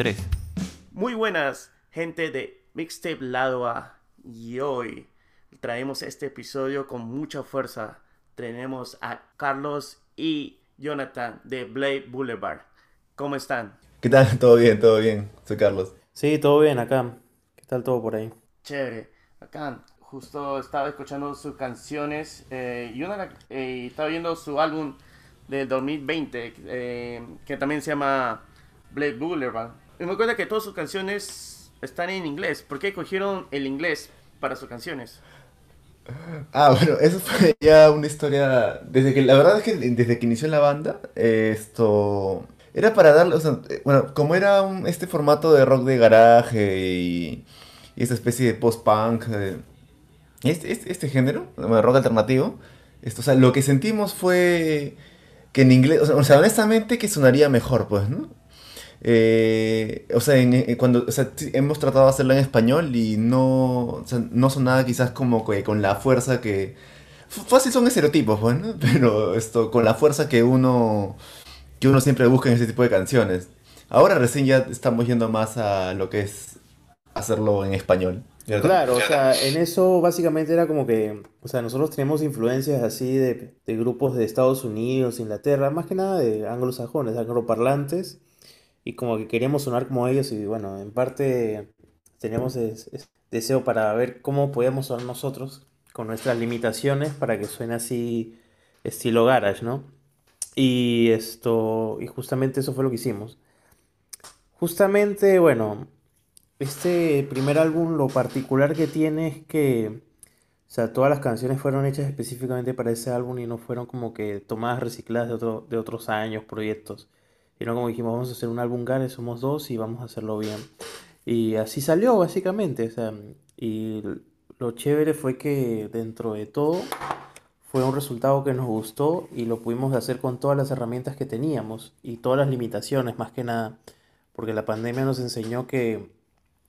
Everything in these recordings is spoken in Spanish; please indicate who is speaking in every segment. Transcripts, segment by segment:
Speaker 1: 2003.
Speaker 2: Muy buenas, gente de Mixtape Lado A. Y hoy traemos este episodio con mucha fuerza. Tenemos a Carlos y Jonathan de Blade Boulevard. ¿Cómo están?
Speaker 3: ¿Qué tal? Todo bien, todo bien. Soy Carlos.
Speaker 4: Sí, todo bien acá. ¿Qué tal todo por ahí?
Speaker 2: Chévere. Acá justo estaba escuchando sus canciones eh, y una eh, estaba viendo su álbum del 2020 eh, que también se llama Blade Boulevard. Me cuenta que todas sus canciones están en inglés. ¿Por qué cogieron el inglés para sus canciones?
Speaker 3: Ah, bueno, eso fue ya una historia. Desde que, la verdad es que desde que inició la banda, esto. Era para darle. O sea, bueno, como era este formato de rock de garaje y, y esta especie de post-punk, eh, este, este, este, género, de rock alternativo, esto, o sea, lo que sentimos fue que en inglés. O sea, honestamente, que sonaría mejor, pues, ¿no? Eh, o sea, cuando o sea, hemos tratado de hacerlo en español y no, o sea, no sonaba quizás como que con la fuerza que... Fácil son estereotipos, bueno, pues, pero esto, con la fuerza que uno, que uno siempre busca en ese tipo de canciones. Ahora recién ya estamos yendo más a lo que es hacerlo en español.
Speaker 4: Claro, o sea, en eso básicamente era como que, o sea, nosotros tenemos influencias así de, de grupos de Estados Unidos, Inglaterra, más que nada de anglosajones, angloparlantes y como que queríamos sonar como ellos y bueno, en parte teníamos deseo para ver cómo podíamos sonar nosotros con nuestras limitaciones para que suene así estilo garage, ¿no? Y esto, y justamente eso fue lo que hicimos. Justamente, bueno, este primer álbum lo particular que tiene es que, o sea, todas las canciones fueron hechas específicamente para ese álbum y no fueron como que tomadas recicladas de, de otros años, proyectos. Y no como dijimos, vamos a hacer un álbum Gare, somos dos y vamos a hacerlo bien. Y así salió, básicamente. O sea, y lo chévere fue que dentro de todo fue un resultado que nos gustó y lo pudimos hacer con todas las herramientas que teníamos y todas las limitaciones, más que nada. Porque la pandemia nos enseñó que,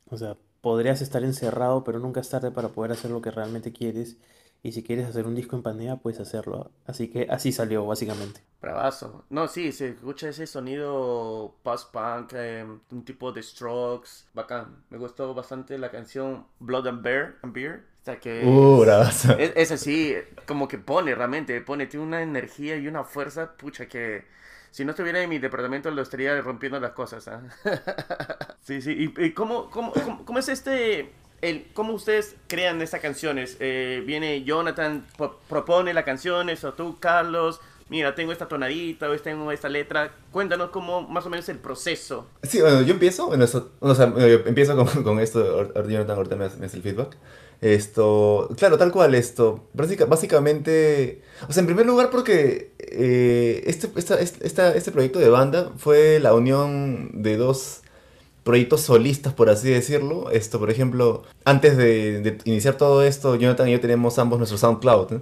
Speaker 4: o sea, podrías estar encerrado, pero nunca es tarde para poder hacer lo que realmente quieres. Y si quieres hacer un disco en pandemia, puedes hacerlo. Así que así salió, básicamente.
Speaker 2: Bravazo. No, sí, se escucha ese sonido post-punk, em, un tipo de strokes. Bacán. Me gustó bastante la canción Blood and Bear. And Beer. O sea que.
Speaker 3: Uh, bravazo.
Speaker 2: Es, es, así, como que pone realmente, pone, tiene una energía y una fuerza, pucha, que. Si no estuviera en mi departamento lo estaría rompiendo las cosas. ¿eh? sí, sí. ¿Y, y cómo, cómo, cómo, cómo es este cómo ustedes crean estas canciones. Eh, viene Jonathan, propone las canciones, o tú, Carlos, mira, tengo esta tonadita, o tengo esta letra. Cuéntanos cómo más o menos el proceso.
Speaker 3: Sí, bueno, yo empiezo, bueno, o sea, yo empiezo con, con esto, Jonathan ahorita me hace, el feedback. Esto, claro, tal cual, esto, básicamente, o sea, en primer lugar porque eh, este, esta, esta, este proyecto de banda fue la unión de dos proyectos solistas, por así decirlo. Esto, por ejemplo, antes de, iniciar todo esto, Jonathan y yo tenemos ambos nuestro SoundCloud.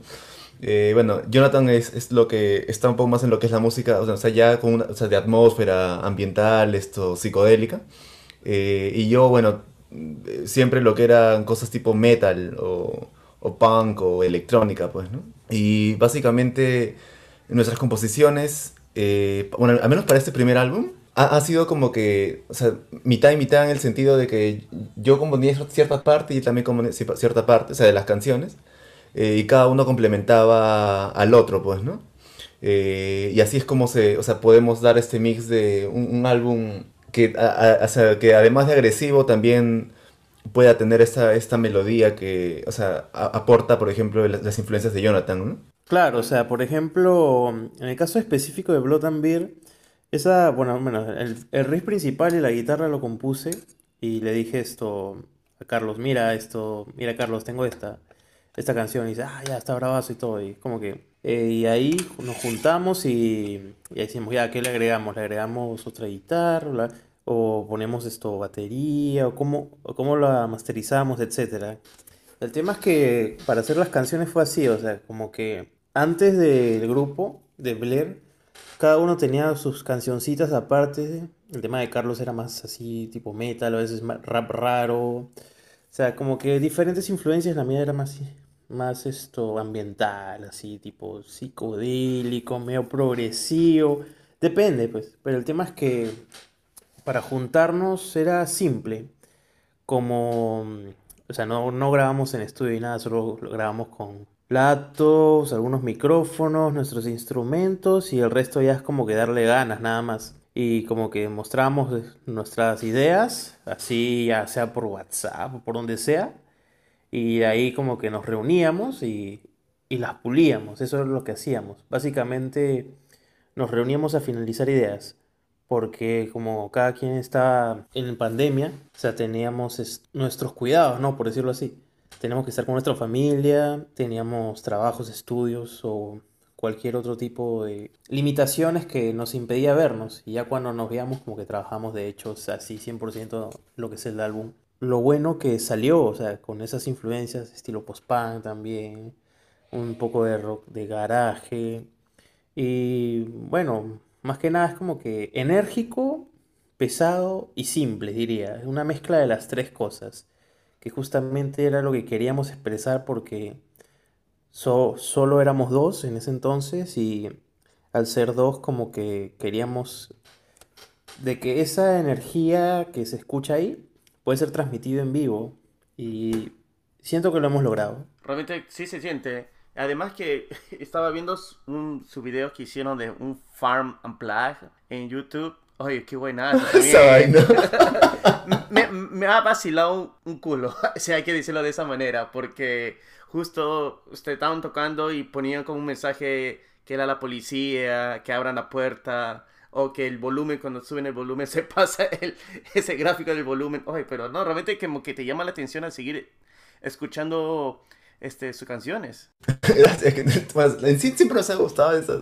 Speaker 3: Eh, bueno, Jonathan es, es, lo que está un poco más en lo que es la música, o sea, ya con o sea, de atmósfera ambiental, esto, psicodélica. Eh, y yo, bueno, siempre lo que eran cosas tipo metal o, o punk o electrónica, pues, ¿no? Y básicamente nuestras composiciones, eh, bueno, al menos para este primer álbum, ha, sido como que, o sea, mitad y mitad en el sentido de que yo componía cierta parte y también componía cierta parte, o sea, de las canciones, eh, y cada uno complementaba al otro, pues, ¿no? Eh, y así es como se, o sea, podemos dar este mix de un, álbum que, o sea, que además de agresivo también pueda tener esta, esta melodía que, o sea, aporta, por ejemplo, las, influencias de Jonathan, ¿no?
Speaker 4: Claro, o sea, por ejemplo, en el caso específico de Blood and Beer, esa, bueno, bueno, el, el riff principal y la guitarra lo compuse y le dije esto a Carlos, mira esto, mira Carlos, tengo esta, esta canción y dice, ah, ya está bravazo y todo, y como que, eh, y ahí nos juntamos y, y decimos, ya, ¿qué le agregamos? ¿Le agregamos otra guitarra? ¿O ponemos esto, batería? ¿O cómo, o cómo la masterizamos, etcétera? El tema es que para hacer las canciones fue así, o sea, como que antes del grupo de Blair, cada uno tenía sus cancioncitas aparte. El tema de Carlos era más así, tipo metal, a veces rap raro. O sea, como que diferentes influencias. La mía era más, más esto ambiental, así, tipo psicodélico, medio progresivo. Depende, pues. Pero el tema es que para juntarnos era simple. Como, o sea, no, no grabamos en estudio y nada, solo grabamos con platos, algunos micrófonos, nuestros instrumentos y el resto ya es como que darle ganas nada más. Y como que mostramos nuestras ideas, así ya sea por WhatsApp o por donde sea. Y ahí como que nos reuníamos y, y las pulíamos, eso es lo que hacíamos. Básicamente nos reuníamos a finalizar ideas porque como cada quien está en pandemia, o sea, teníamos nuestros cuidados, ¿no? Por decirlo así. Teníamos que estar con nuestra familia, teníamos trabajos, estudios o cualquier otro tipo de limitaciones que nos impedía vernos. Y ya cuando nos veíamos como que trabajamos de hecho así 100% lo que es el álbum. Lo bueno que salió, o sea, con esas influencias, estilo post-punk también, un poco de rock de garaje. Y bueno, más que nada es como que enérgico, pesado y simple, diría. Una mezcla de las tres cosas, que justamente era lo que queríamos expresar porque solo éramos dos en ese entonces y al ser dos como que queríamos de que esa energía que se escucha ahí puede ser transmitido en vivo y siento que lo hemos logrado.
Speaker 2: Realmente sí se siente. Además que estaba viendo un, su video que hicieron de un Farm Unplugged en YouTube. Oye, qué buena. me, me, ha vacilado un, culo, si hay que decirlo de esa manera, porque justo ustedes estaban tocando y ponían como un mensaje que era la policía, que abran la puerta, o que el volumen, cuando suben el volumen, se pasa el, ese gráfico del volumen. Oye, pero no, realmente como que te llama la atención al seguir escuchando este, sus canciones.
Speaker 3: en sí siempre nos ha gustado esas,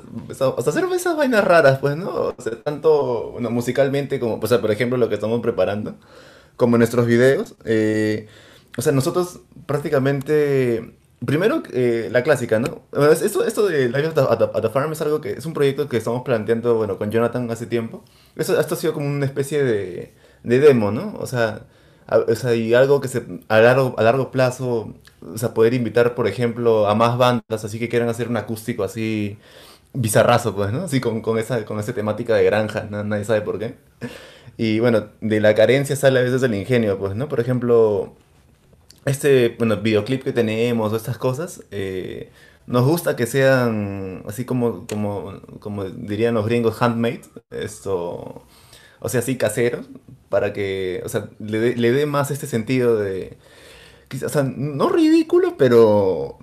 Speaker 3: hacer esas vainas raras, pues, ¿no? O sea, tanto bueno, musicalmente como, o sea, por ejemplo, lo que estamos preparando, como en nuestros videos. Eh, o sea, nosotros prácticamente... Primero, eh, la clásica, ¿no? Esto, esto de Live at the, Farm es algo que es un proyecto que estamos planteando, bueno, con Jonathan hace tiempo. Esto, esto ha sido como una especie de, de demo, ¿no? O sea, o sea, y algo que se, a largo, a largo plazo, o sea, poder invitar, por ejemplo, a más bandas, así que quieran hacer un acústico así bizarrazo, pues, ¿no? Así con, con esa, con esa temática de granja, nadie sabe por qué. Y bueno, de la carencia sale a veces el ingenio, pues, ¿no? Por ejemplo, este, bueno, videoclip que tenemos, o estas cosas, eh, nos gusta que sean así como, como, como dirían los gringos, handmade, esto, o sea, así caseros, para que, o sea, le dé más este sentido de, o sea, no ridículo, pero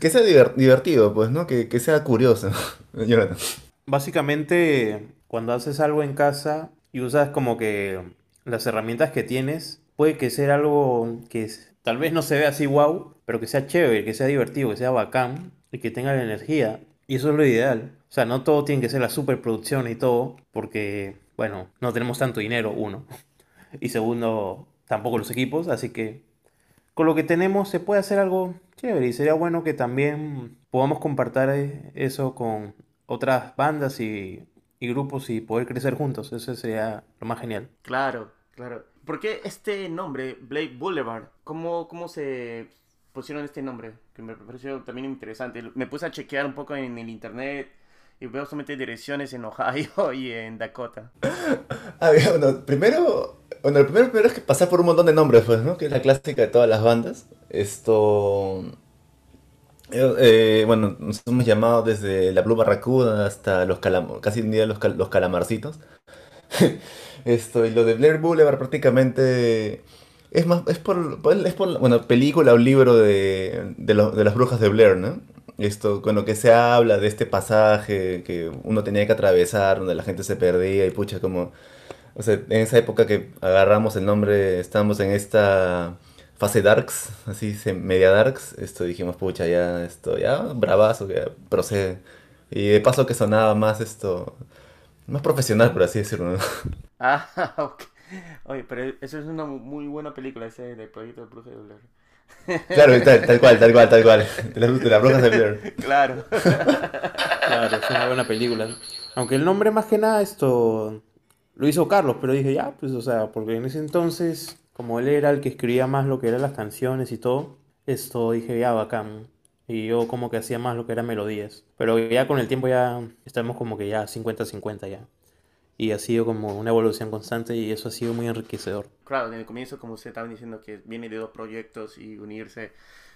Speaker 3: que sea divertido, pues, ¿no? Que, que sea curioso,
Speaker 4: Básicamente, cuando haces algo en casa y usas como que las herramientas que tienes, puede que sea algo que tal vez no se vea así wow, pero que sea chévere, que sea divertido, que sea bacán y que tenga la energía. Y eso es lo ideal. O sea, no todo tiene que ser la superproducción y todo, porque bueno, no tenemos tanto dinero, uno. Y segundo, tampoco los equipos, así que con lo que tenemos se puede hacer algo chévere y sería bueno que también podamos compartir eso con otras bandas y, grupos y poder crecer juntos. Eso sería lo más genial.
Speaker 2: Claro, claro. ¿Por qué este nombre, Blake Boulevard? ¿Cómo, cómo se pusieron este nombre? Que me pareció también interesante. Me puse a chequear un poco en el internet y veo solamente direcciones en Ohio y en Dakota.
Speaker 3: Ah, bueno, primero, bueno, lo primero, primero es que pasar por un montón de nombres, pues, ¿no? Que es la clásica de todas las bandas. Esto... Eh, eh, bueno, nos hemos llamado desde la Blue Barracuda hasta los calam casi un día los, los calamarcitos. Esto, y lo de Blair Boulevard prácticamente es más, es por, es por bueno, película o libro de, de, de las brujas de Blair, ¿no? esto, con lo que se habla de este pasaje que uno tenía que atravesar, donde la gente se perdía y pucha, como, o sea, en esa época que agarramos el nombre, estábamos en esta fase darks, así, media darks, esto dijimos, pucha, ya, esto, ya, bravazo, que procede. Y de paso que sonaba más esto, más profesional, por así decirlo,
Speaker 2: Ah, ok. Oye, pero eso es una muy buena película, ese de Proyecto del Brujo de Blair.
Speaker 3: Claro, tal, cual, tal cual, tal cual. De, la, bruja de Blair.
Speaker 2: Claro.
Speaker 4: Claro, es una buena película. Aunque el nombre más que nada esto lo hizo Carlos, pero dije, ya, pues, o sea, porque en ese entonces, como él era el que escribía más lo que eran las canciones y todo, esto dije, ya, bacán. Y yo como que hacía más lo que eran melodías. Pero ya con el tiempo ya estamos como que ya 50-50 ya. y ha sido como una evolución constante y eso ha sido muy enriquecedor.
Speaker 2: Claro, en el comienzo, como usted estaba diciendo, que viene de dos proyectos y unirse,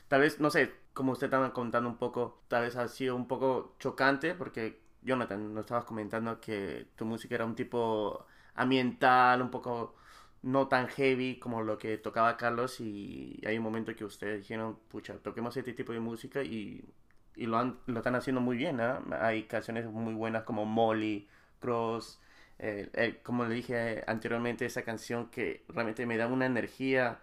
Speaker 2: tal vez, no sé, como usted estaba contando un poco, tal vez ha sido un poco chocante porque, Jonathan, nos estabas comentando que tu música era un tipo ambiental, un poco no tan heavy como lo que tocaba Carlos y hay un momento que ustedes dijeron, pucha, toquemos este tipo de música y, y lo, han, lo están haciendo muy bien, ¿ah? Hay canciones muy buenas como Molly, Cross, eh, como le dije anteriormente, esa canción que realmente me da una energía,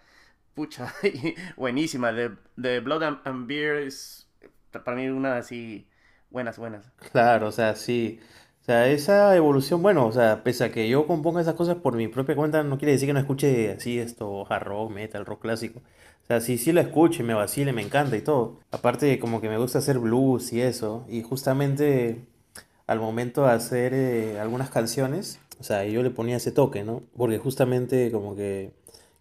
Speaker 2: pucha, buenísima, de, Blood and, Beer es para mí una así, buenas, buenas.
Speaker 4: Claro, o sea, sí. O sea, esa evolución, bueno, o sea, pese a que yo componga esas cosas por mi propia cuenta, no quiere decir que no escuche así esto, hard rock, metal, rock clásico. O sea, sí, sí lo escucho y me vacile, me encanta y todo. Aparte, como que me gusta hacer blues y eso. Y justamente al momento de hacer eh, algunas canciones, o sea, yo le ponía ese toque, ¿no? Porque justamente como que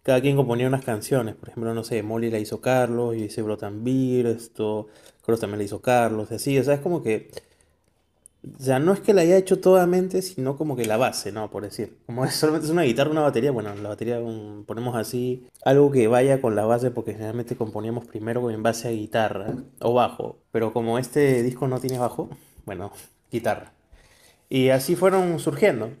Speaker 4: cada quien componía unas canciones. Por ejemplo, no sé, Molly la hizo Carlos, yo hice Brotanvir, esto, Cross también la hizo Carlos, así, o sea, es como que o sea, no es que la haya hecho totalmente, sino como que la base, ¿no? Por decir. Como es, solamente es una guitarra, una batería, bueno, la batería ponemos así, algo que vaya con la base, porque generalmente componíamos primero en base a guitarra o bajo. Pero como este disco no tiene bajo, bueno, guitarra. Y así fueron surgiendo.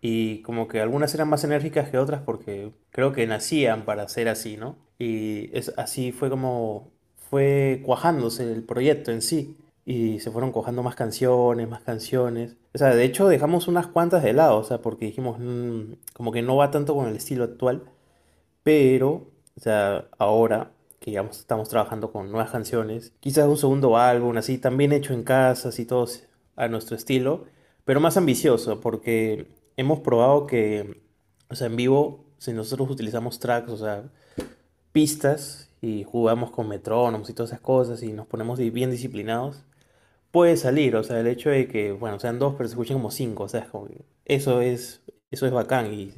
Speaker 4: Y como que algunas eran más enérgicas que otras porque creo que nacían para ser así, ¿no? Y es, así fue como fue cuajándose el proyecto en sí y se fueron cojando más canciones, más canciones. O sea, de hecho dejamos unas cuantas de lado, o sea, porque dijimos, mm, como que no va tanto con el estilo actual, pero, o sea, ahora que ya estamos trabajando con nuevas canciones, quizás un segundo álbum, así, también hecho en casa, así todos a nuestro estilo, pero más ambicioso, porque hemos probado que, o sea, en vivo, si nosotros utilizamos tracks, o sea, pistas, y jugamos con metrónomos y todas esas cosas, y nos ponemos bien disciplinados, puede salir, o sea, el hecho de que, bueno, sean dos, pero se escuchen como cinco, o sea, es como que eso es, eso es bacán y,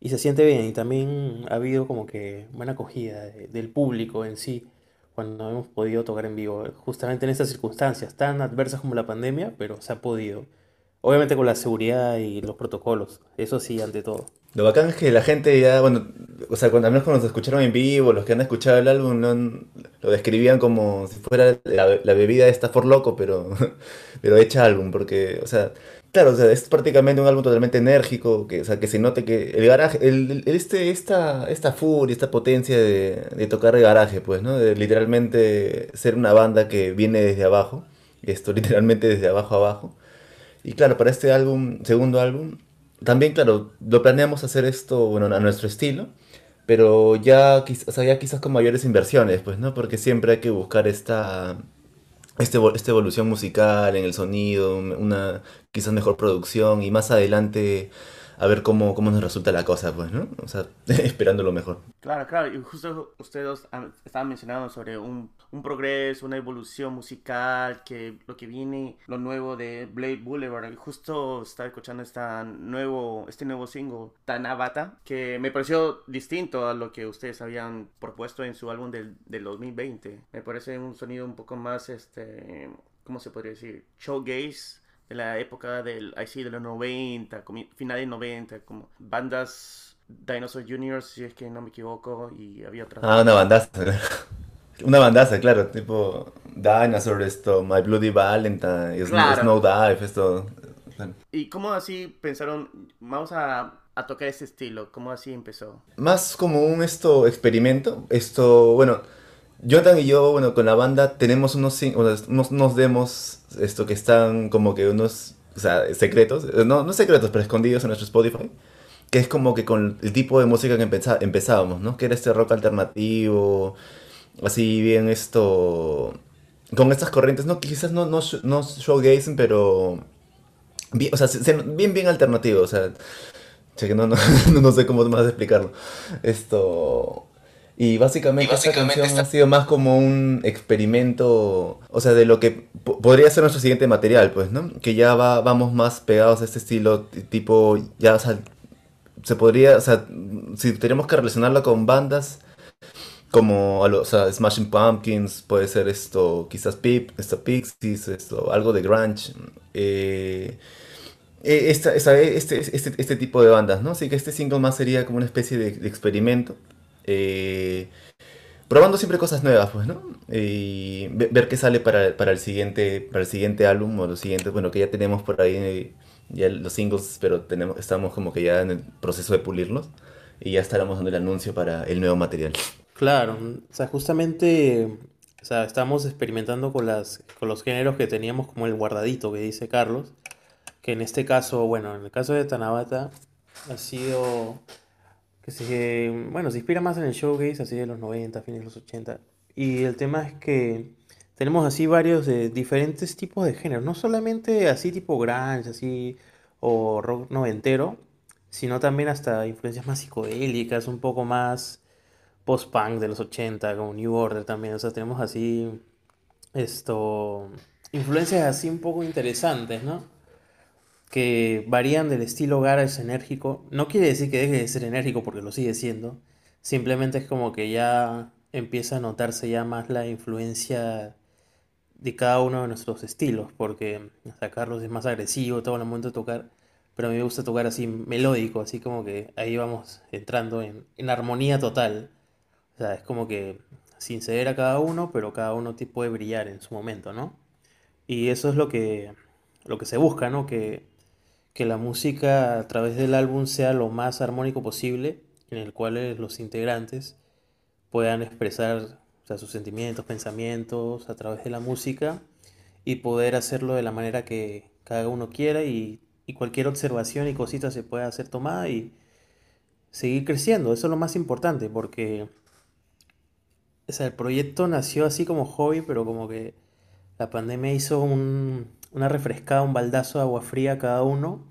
Speaker 4: y se siente bien. Y también ha habido como que buena acogida del público en sí cuando hemos podido tocar en vivo, justamente en estas circunstancias tan adversas como la pandemia, pero se ha podido. Obviamente con la seguridad y los protocolos, eso sí, ante todo.
Speaker 3: Lo bacán es que la gente ya, bueno, o sea, cuando, al menos cuando nos escucharon en vivo, los que han escuchado el álbum lo describían como si fuera la, bebida de esta for loco, pero, pero hecha álbum, porque, o sea, claro, o sea, es prácticamente un álbum totalmente enérgico, que, o sea, que se note que el garaje, el, este, esta, esta furia, esta potencia de, de tocar el garaje, pues, ¿no? De literalmente ser una banda que viene desde abajo, esto literalmente desde abajo a abajo. Y claro, para este álbum, segundo álbum, también, claro, lo planeamos hacer esto, bueno, a nuestro estilo, pero ya, quizás, ya quizás con mayores inversiones, pues, ¿no? Porque siempre hay que buscar esta, este, esta evolución musical en el sonido, una quizás mejor producción y más adelante a ver cómo, cómo nos resulta la cosa, pues, ¿no? O sea, esperando lo mejor.
Speaker 2: Claro, claro, y justo ustedes estaban mencionando sobre un, un, progreso, una evolución musical, que lo que viene, lo nuevo de Blade Boulevard, justo estaba escuchando esta nuevo, este nuevo single, Tanabata, que me pareció distinto a lo que ustedes habían propuesto en su álbum del, del 2020. Me parece un sonido un poco más, este, ¿cómo se podría decir? Showgaze de la época del, ahí sí, de los 90, final de 90, como bandas Dinosaur Juniors, si es que no me equivoco, y había otras.
Speaker 3: Ah, una bandaza. una bandaza, claro, tipo Dinosaur, esto, My Bloody Valentine, Snow Dive, esto.
Speaker 2: ¿Y cómo así pensaron, vamos a, a tocar ese estilo? ¿Cómo así empezó?
Speaker 3: Más como un esto experimento, esto, bueno Jonathan y yo, bueno, con la banda tenemos unos, unos, unos demos esto, que están como que unos, o sea, secretos, no, no secretos, pero escondidos en nuestro Spotify, que es como que con el tipo de música que empezábamos, ¿no? Que era este rock alternativo, así bien esto, con estas corrientes, no, quizás no, no, no showgazing, pero, bien, o sea, bien, bien alternativo, o sea, que no, no, no sé cómo más explicarlo. Esto y básicamente, esta canción ha sido más como un experimento, o sea, de lo que podría ser nuestro siguiente material, pues, ¿no? Que ya va, vamos más pegados a este estilo, tipo, ya, o sea, se podría, o sea, si tenemos que relacionarlo con bandas como, o sea, Smashing Pumpkins, puede ser esto, quizás Pip, esto Pixies, esto, algo de grunge, eh, eh, esta, este, este, este, tipo de bandas, ¿no? Así que este single más sería como una especie de, experimento. Eh, probando siempre cosas nuevas, pues, ¿no? Y ver, qué sale para, el siguiente, para el siguiente álbum o los siguientes, bueno, que ya tenemos por ahí ya los singles, pero tenemos, estamos como que ya en el proceso de pulirlos y ya estaremos dando el anuncio para el nuevo material.
Speaker 4: Claro, o sea, justamente, o sea, estamos experimentando con, las, con los géneros que teníamos como el guardadito que dice Carlos, que en este caso, bueno, en el caso de Tanabata ha sido que se, bueno, se inspira más en el showcase, así de los 90, fines de los 80. Y el tema es que tenemos así varios de diferentes tipos de géneros, no solamente así tipo grunge, así, o rock noventero, sino también hasta influencias más psicodélicas, un poco más post-punk de los 80, como New Order también, o sea, tenemos así, esto, influencias así un poco interesantes, ¿no? Que varían del estilo garage enérgico. No quiere decir que deje de ser enérgico porque lo sigue siendo. Simplemente es como que ya empieza a notarse ya más la influencia de cada uno de nuestros estilos, porque hasta Carlos es más agresivo todo el momento de tocar, pero a mí me gusta tocar así melódico, así como que ahí vamos entrando en, armonía total. O sea, es como que sin ceder a cada uno, pero cada uno puede brillar en su momento, ¿no? Y eso es lo que, lo que se busca, ¿no? Que, que la música a través del álbum sea lo más armónico posible, en el cual los integrantes puedan expresar sus sentimientos, pensamientos a través de la música y poder hacerlo de la manera que cada uno quiera y, cualquier observación y cosita se pueda hacer tomada y seguir creciendo. Eso es lo más importante porque el proyecto nació así como hobby, pero como que la pandemia hizo una refrescada, un baldazo de agua fría cada uno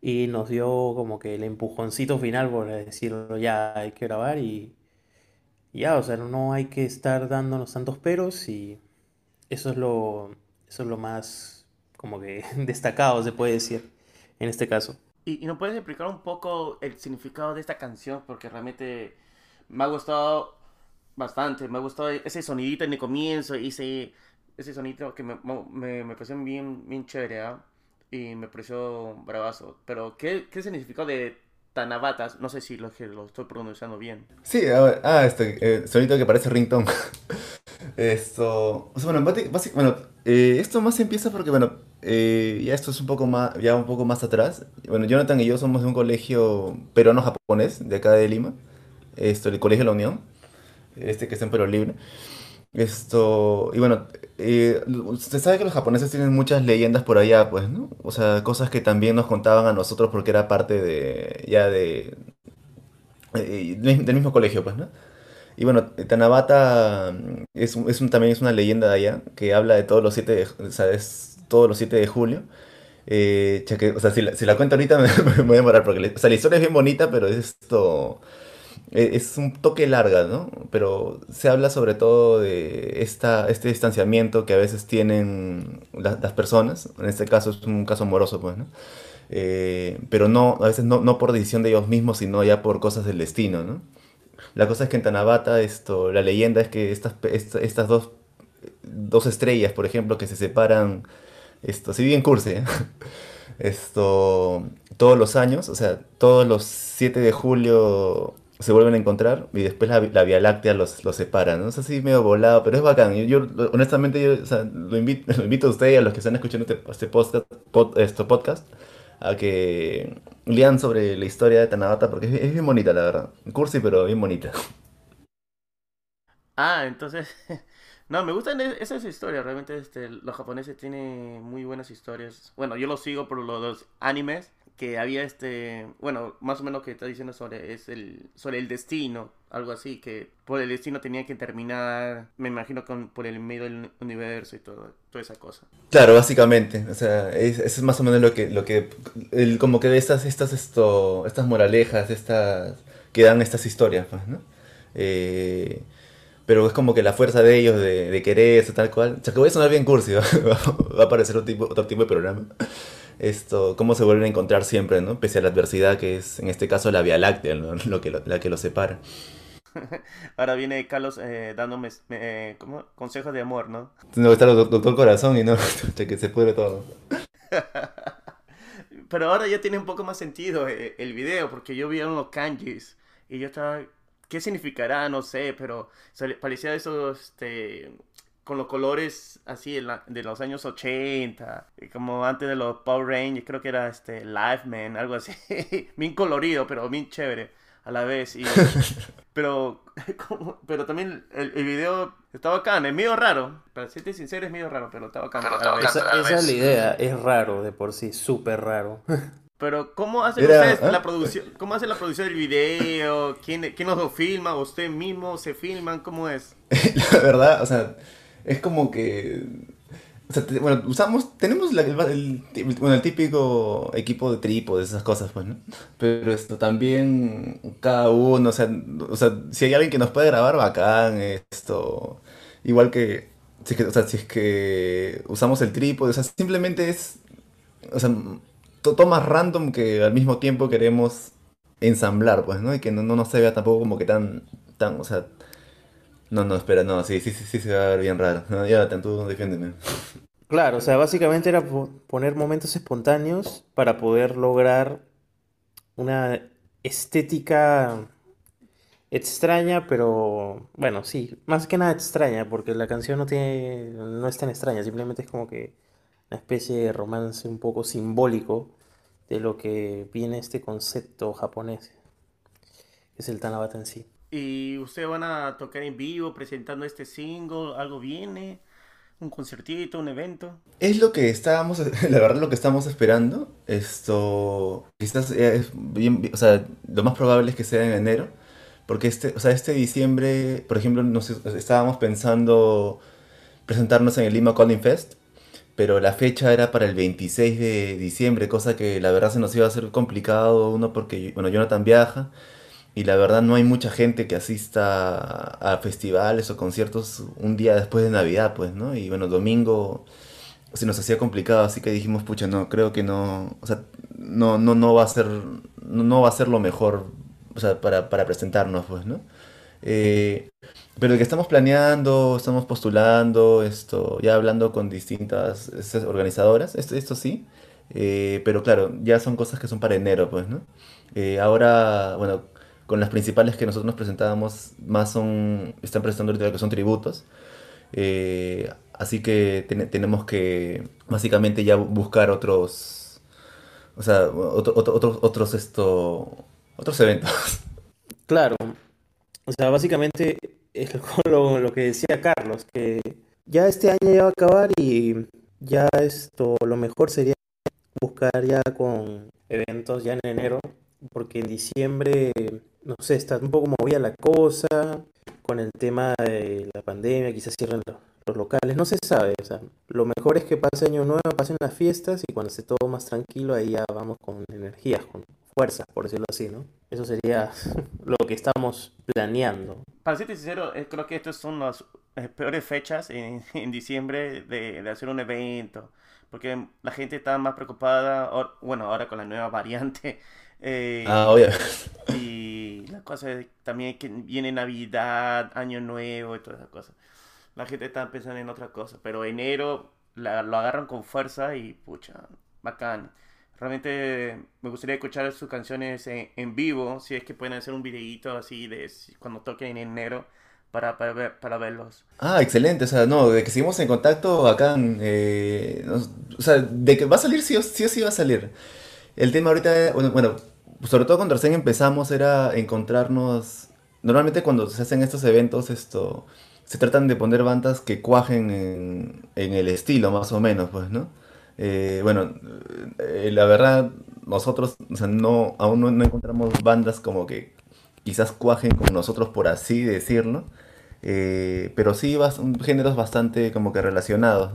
Speaker 4: y nos dio como que el empujoncito final por decirlo ya hay que grabar y ya, o sea, no hay que estar dándonos tantos peros y eso es lo, eso es lo más como que destacado, se puede decir, en este caso.
Speaker 2: ¿Y, no puedes explicar un poco el significado de esta canción? Porque realmente me ha gustado bastante, me gustado ese sonidito en el comienzo, ese, ese sonidito que me, me, me pareció bien, bien chévere, ¿ah? Y me pareció bravazo. Pero, ¿qué, qué significado de Tanabatas, no sé si lo, lo estoy pronunciando bien.
Speaker 3: Sí, ah, este eh, que parece ringtone. esto, bueno, bueno eh, esto más empieza porque, bueno, eh, ya esto es un poco más, ya un poco más atrás. Bueno, Jonathan y yo somos de un colegio peruano-japonés, de acá de Lima, esto, el Colegio de la Unión, este que está en Perú Libre. Esto, y bueno, eh, usted sabe que los japoneses tienen muchas leyendas por allá, pues, ¿no? O sea, cosas que también nos contaban a nosotros porque era parte de, ya de, eh, del mismo colegio, pues, ¿no? Y bueno, Tanabata es, es un, también es una leyenda de allá que habla de todos los 7 de, todos los 7 de julio. Eh, o sea, si la, si la cuento ahorita me, me, voy a demorar porque o sea, la historia es bien bonita, pero es esto es un toque larga, ¿no? Pero se habla sobre todo de esta, este distanciamiento que a veces tienen las personas, en este caso es un caso amoroso, pues, ¿no? Eh, pero no, a veces no, no, por decisión de ellos mismos, sino ya por cosas del destino, ¿no? La cosa es que en Tanabata, esto, la leyenda es que estas, estas dos, dos estrellas, por ejemplo, que se separan, esto, si bien curse, ¿eh? esto, todos los años, o sea, todos los 7 de julio se vuelven a encontrar y después la, Vía Láctea los, los separa, ¿no? Es así medio volado, pero es bacán. Yo, honestamente, yo, lo, invito, lo invito a ustedes y a los que están escuchando este, este podcast, este podcast a que lean sobre la historia de Tanabata porque es, bien bonita, la verdad. Cursi, pero bien bonita.
Speaker 2: Ah, entonces... No, me gustan e, esas historias. Realmente este, los japoneses tienen muy buenas historias. Bueno, yo los sigo por los animes que había este, bueno, más o menos que está diciendo sobre es el sobre el destino, algo así, que por el destino tenía que terminar, me imagino con por el medio del universo y todo, toda esa cosa.
Speaker 3: Claro, básicamente, o sea, eso es más o menos lo que lo que el, como que estas estas esto estas moralejas, estas que dan estas historias, pues, ¿no? Eh, pero es como que la fuerza de ellos de, de querer, tal cual. O sea, que voy a sonar bien cursi, ¿va? va a aparecer otro tipo, otro tipo de programa esto, cómo se vuelven a encontrar siempre, ¿no? Pese a la adversidad que es, en este caso, la Vía Láctea, Lo que la que los separa.
Speaker 2: Ahora viene Carlos eh, dándome eh, consejos de amor, ¿no?
Speaker 3: No, está el doctor corazón y no, que se pudre todo.
Speaker 2: pero ahora ya tiene un poco más sentido eh, el, video, porque yo vi unos kanjis y yo estaba, ¿qué significará? No sé, pero parecía eso, este, con los colores así de los años 80, como antes de los Power Rangers, creo que era este Life Man, algo así, bien colorido, pero bien chévere a la vez. Y, pero, pero también el, el, video está bacán, es medio raro, para serte sincero es medio raro, pero está bacán.
Speaker 4: esa, esa es la idea, es raro de por sí, súper raro.
Speaker 2: Pero ¿cómo hacen ustedes ¿eh? la producción? ¿Cómo hacen la producción del video? ¿Quién, quién lo filma? ¿Usted mismo se filman? ¿Cómo es?
Speaker 3: la verdad, o sea, es como que... bueno, usamos, tenemos el, bueno, el típico equipo de trípodes, esas cosas, pues, ¿no? Pero esto también, cada uno, o sea, o sea, si hay alguien que nos puede grabar, bacán, esto, igual que, si es que, o sea, si es que usamos el trípode, o sea, simplemente es, o sea, todo más random que al mismo tiempo queremos ensamblar, pues, ¿no? Y que no, no, no se vea tampoco como que tan, tan, o sea, no, no, espera, no, sí, sí, sí, sí se va a ver bien raro. Ya, tú defiéndeme.
Speaker 4: Claro, o sea, básicamente era poner momentos espontáneos para poder lograr una estética extraña, pero bueno, sí, más que nada extraña, porque la canción no tiene, no es tan extraña, simplemente es como que una especie de romance un poco simbólico de lo que viene este concepto japonés, que es el Tanabata en sí.
Speaker 2: ¿Y ustedes van a tocar en vivo presentando este single? ¿Algo viene? ¿Un conciertito? ¿Un evento?
Speaker 3: Es lo que estábamos, la verdad, lo que estamos esperando. Esto, quizás es bien, o sea, lo más probable es que sea en enero. Porque este, o sea, este diciembre, por ejemplo, nos, estábamos pensando presentarnos en el Lima Calling Fest, pero la fecha era para el 26 de diciembre, cosa que la verdad se nos iba a hacer complicado, uno porque, bueno, Jonathan viaja, y la verdad no hay mucha gente que asista a festivales o conciertos un día después de Navidad, pues, ¿no? Y bueno, domingo se nos hacía complicado, así que dijimos, pucha, no, creo que no, o sea, no, no, no va a ser, no, va a ser lo mejor, o sea, para, para presentarnos, pues, ¿no? Eh, pero que estamos planeando, estamos postulando, esto, ya hablando con distintas organizadoras, esto, sí, eh, pero claro, ya son cosas que son para enero, pues, ¿no? Eh, ahora, bueno, con las principales que nosotros nos presentábamos, más son, están presentando ahorita que son tributos. Eh, así que tenemos que básicamente ya buscar otros, o sea, otros, otros, esto, otros eventos.
Speaker 4: Claro, o sea, básicamente es lo, lo que decía Carlos, que ya este año ya va a acabar y ya esto, lo mejor sería buscar ya con eventos ya en enero, porque en diciembre no sé, está un poco movida la cosa con el tema de la pandemia, quizás cierren los, locales, no se sabe, o sea, lo mejor es que pase año nuevo, pasen las fiestas y cuando esté todo más tranquilo ahí ya vamos con energías, con fuerzas, por decirlo así, ¿no? Eso sería lo que estamos planeando.
Speaker 2: Para ser sincero, eh, creo que estas son las eh, peores fechas en, diciembre de, hacer un evento, porque la gente está más preocupada, bueno, ahora con la nueva variante. Eh, ah, obviamente. Y la cosa es también que viene Navidad, Año Nuevo y todas esas cosas. La gente está pensando en otra cosa, pero enero la, lo agarran con fuerza y pucha, bacán. Realmente me gustaría escuchar sus canciones en, vivo, si es que pueden hacer un videíto así de cuando toquen en enero para, para, ver, para verlos.
Speaker 3: Ah, excelente, o sea, no, de que seguimos en contacto acá, eh, o sea, de que va a salir sí o sí, sí va a salir. El tema ahorita, bueno, bueno sobre todo cuando recién empezamos era encontrarnos, normalmente cuando se hacen estos eventos, esto, se tratan de poner bandas que cuajen en, el estilo más o menos, pues, ¿no? Eh, bueno, eh, la verdad, nosotros, o sea, no, aún no, no, encontramos bandas como que quizás cuajen con nosotros, por así decirlo. Eh, pero sí son géneros bastante como que relacionados.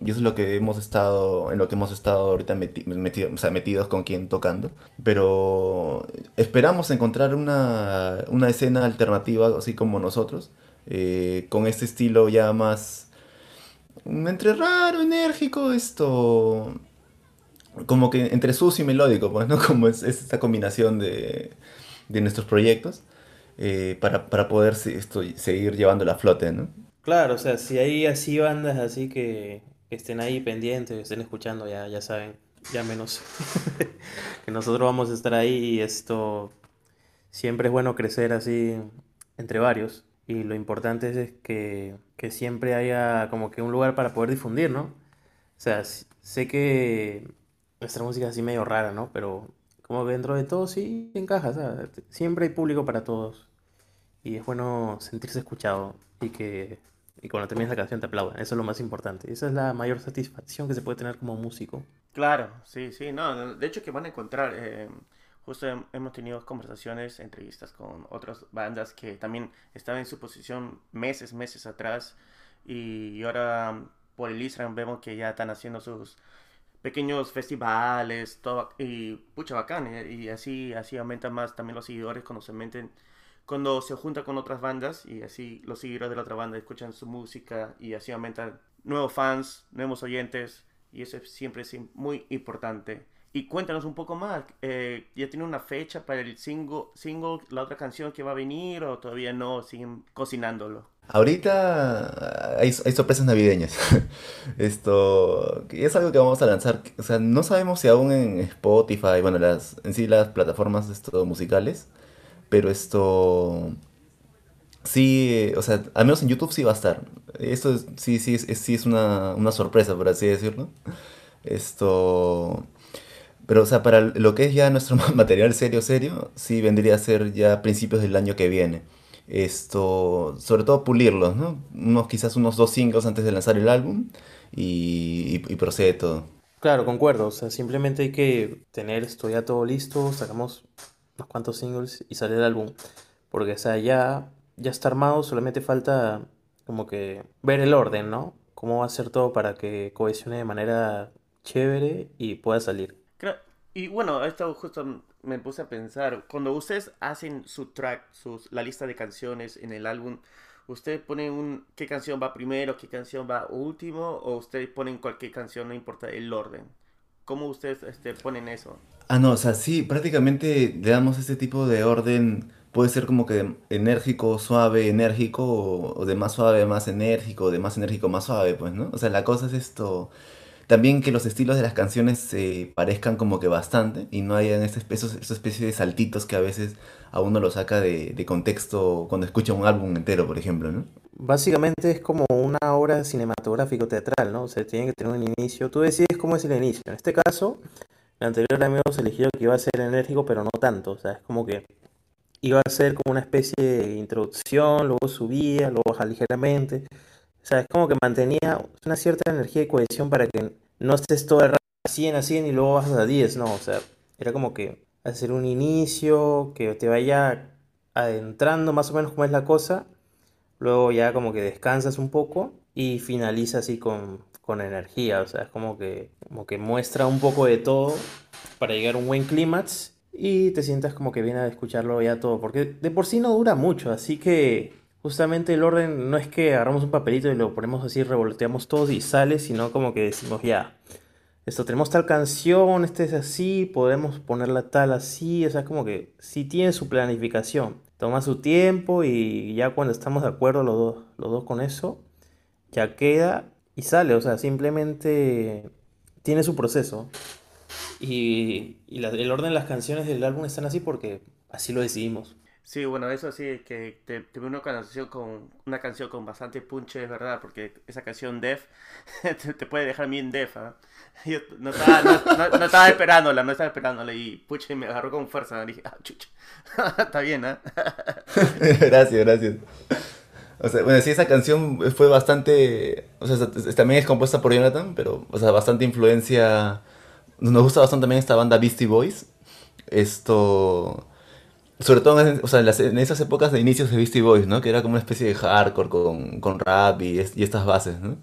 Speaker 3: Y eso es lo que hemos estado, en lo que hemos estado ahorita metidos con quien tocando. Pero esperamos encontrar una, una escena alternativa, así como nosotros, eh, con este estilo ya más, entre raro, enérgico, esto, como que entre sucio y melódico, pues. Como es, es esta combinación de, de nuestros proyectos. Eh, para, para, poder esto, seguir llevando la flote, ¿no?
Speaker 4: Claro, o sea, si hay así bandas así que, estén ahí pendientes, que estén escuchando, ya, ya saben. ya menos. que nosotros vamos a estar ahí y esto siempre es bueno crecer así entre varios. Y lo importante es que, que siempre haya como que un lugar para poder difundir, ¿no? O sea, sé que nuestra música es así medio rara, ¿no? Pero como que dentro de todo sí encaja, Siempre hay público para todos. Y es bueno sentirse escuchado y que y cuando termines la canción te aplaudan. Eso es lo más importante. Esa es la mayor satisfacción que se puede tener como músico.
Speaker 2: Claro, sí, sí. No, de hecho que van a encontrar... Eh, justo hemos tenido conversaciones, entrevistas con otras bandas que también estaban en su posición meses, meses atrás. Y ahora por el Instagram vemos que ya están haciendo sus pequeños festivales, todo, y pucha bacán, eh, y así, así aumentan más también los seguidores cuando se meten, cuando se junta con otras bandas, y así los seguidores de la otra banda escuchan su música, y así aumentan nuevos fans, nuevos oyentes, y eso siempre es muy importante. Y cuéntanos un poco más, eh, ¿ya tiene una fecha para el single, single, la otra canción que va a venir, o todavía no, siguen cocinándolo?
Speaker 3: Ahorita hay, sorpresas navideñas. Esto es algo que vamos a lanzar. O sea, no sabemos si aún en Spotify, bueno, las, en sí las plataformas esto, musicales, pero esto sí, o sea, al menos en YouTube sí va a estar. Esto sí, sí, es, sí es una, una sorpresa, por así decirlo. Esto. Pero, o sea, para lo que es ya nuestro material serio, serio, sí vendría a ser ya principios del año que viene esto, sobre todo pulirlos, ¿no? Unos, quizás unos dos singles antes de lanzar el álbum y, y, procede todo.
Speaker 4: Claro, concuerdo, o sea, simplemente hay que tener esto ya todo listo, sacamos unos cuantos singles y sale el álbum, porque o sea, ya, ya está armado, solamente falta como que ver el orden, ¿no? Cómo va a ser todo para que cohesione de manera chévere y pueda salir.
Speaker 2: Y bueno, esto justo me puse a pensar, cuando ustedes hacen su track, sus, la lista de canciones en el álbum, ¿ustedes ponen un, qué canción va primero, qué canción va último, o ustedes ponen cualquier canción, no importa el orden? ¿Cómo ustedes este, ponen eso?
Speaker 3: Ah, no, o sea, sí, prácticamente le damos este tipo de orden, puede ser como que enérgico, suave, enérgico, o, o de más suave, más enérgico, de más enérgico, más suave, pues, ¿no? O sea, la cosa es esto también que los estilos de las canciones se parezcan como que bastante y no hayan esa especie de saltitos que a veces a uno lo saca de, contexto cuando escucha un álbum entero, por ejemplo, ¿no?
Speaker 4: Básicamente es como una obra cinematográfico teatral, ¿no? O sea, tiene que tener un inicio. Tú decides cómo es el inicio. En este caso, el anterior habíamos elegido que iba a ser enérgico, pero no tanto. O sea, es como que iba a ser como una especie de introducción, luego subía, luego baja ligeramente. O sea, es como que mantenía una cierta energía y cohesión para que no estés todo el a 100 a 100 y luego bajas a 10, no, o sea, era como que hacer un inicio, que te vaya adentrando más o menos cómo es la cosa, luego ya como que descansas un poco y finaliza así con, con energía, o sea, es como que, como que muestra un poco de todo para llegar a un buen clímax y te sientas como que viene a escucharlo ya todo, porque de por sí no dura mucho, así que Justamente el orden no es que agarramos un papelito y lo ponemos así, revolteamos todos y sale, sino como que decimos ya, esto tenemos tal canción, este es así, podemos ponerla tal así, o sea, como que si tiene su planificación, toma su tiempo y ya cuando estamos de acuerdo los dos, los dos con eso, ya queda y sale, o sea, simplemente tiene su proceso. Y, el orden de las canciones del álbum están así porque así lo decidimos.
Speaker 2: Sí, bueno, eso sí, que te, te una canción con una canción con bastante punche, es verdad, porque esa canción Def te, puede dejar bien Def, ¿ah? Yo no estaba, no, estaba esperándola, no estaba esperándola y me agarró con fuerza, dije, ah, chucha, está bien, ¿ah?
Speaker 3: gracias, gracias. O sea, bueno, sí, esa canción fue bastante, o sea, también es compuesta por Jonathan, pero, o sea, bastante influencia, nos gusta bastante también esta banda Beastie Boys, esto sobre todo en, o sea, en, esas épocas de inicios de Beastie Boys, ¿no? Que era como una especie de hardcore con, con rap y, y, estas bases, ¿no?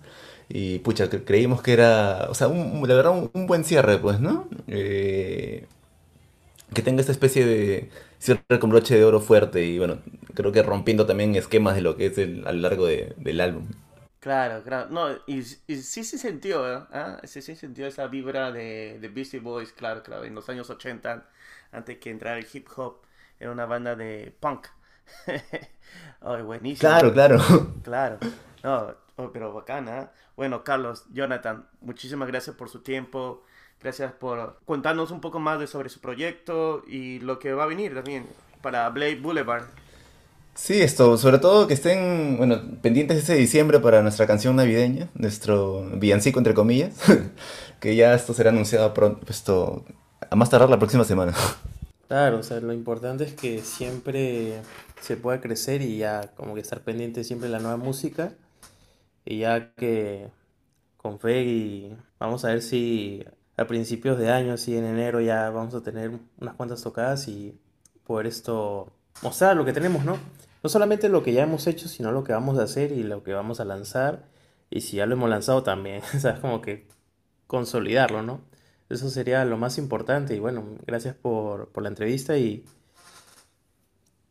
Speaker 3: Y pucha, creímos que era, o sea, un, la verdad, un, buen cierre, pues, ¿no? Eh, que tenga esta especie de cierre con broche de oro fuerte y bueno, creo que rompiendo también esquemas de lo que es el, a lo largo de, del álbum.
Speaker 2: Claro, claro. No, y, y sí se sintió, ¿eh? ¿Ah? Sí se sintió esa vibra de, de Beastie Boys, claro, claro, en los años 80, antes que entrara el hip hop era una banda de punk. Ay, buenísimo.
Speaker 3: Claro, claro.
Speaker 2: Claro. No, oh, pero bacana. Bueno, Carlos, Jonathan, muchísimas gracias por su tiempo. Gracias por contarnos un poco más de sobre su proyecto y lo que va a venir también para Blade Boulevard.
Speaker 3: Sí, esto, sobre todo que estén, bueno, pendientes ese diciembre para nuestra canción navideña, nuestro villancico entre comillas, que ya esto será anunciado pronto, esto, a más tardar la próxima semana.
Speaker 4: Claro, o sea, lo importante es que siempre se pueda crecer y ya como que estar pendiente siempre de la nueva música y ya que con fe y vamos a ver si a principios de año, si en enero ya vamos a tener unas cuantas tocadas y poder esto mostrar lo que tenemos, ¿no? No solamente lo que ya hemos hecho, sino lo que vamos a hacer y lo que vamos a lanzar. Y si ya lo hemos lanzado también, o sea, como que consolidarlo, ¿no? Eso sería lo más importante. Y bueno, gracias por, por la entrevista y,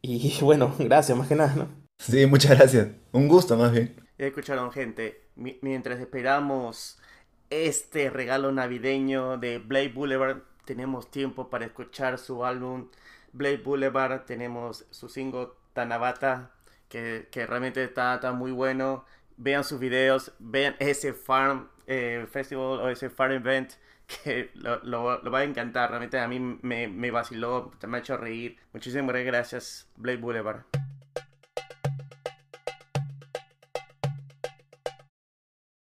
Speaker 4: y bueno, gracias más que nada, ¿no?
Speaker 3: Sí, muchas gracias. Un gusto más bien.
Speaker 2: Ya escucharon gente, mientras esperamos este regalo navideño de Blade Boulevard, tenemos tiempo para escuchar su álbum Blade Boulevard, tenemos su single Tanabata, que, que realmente está, está, muy bueno. Vean sus videos, vean ese Farm eh, Festival o ese Farm Event que lo, lo, va a encantar. Realmente a mí me, me vaciló, me ha hecho reír. Muchísimas gracias, Blade Boulevard.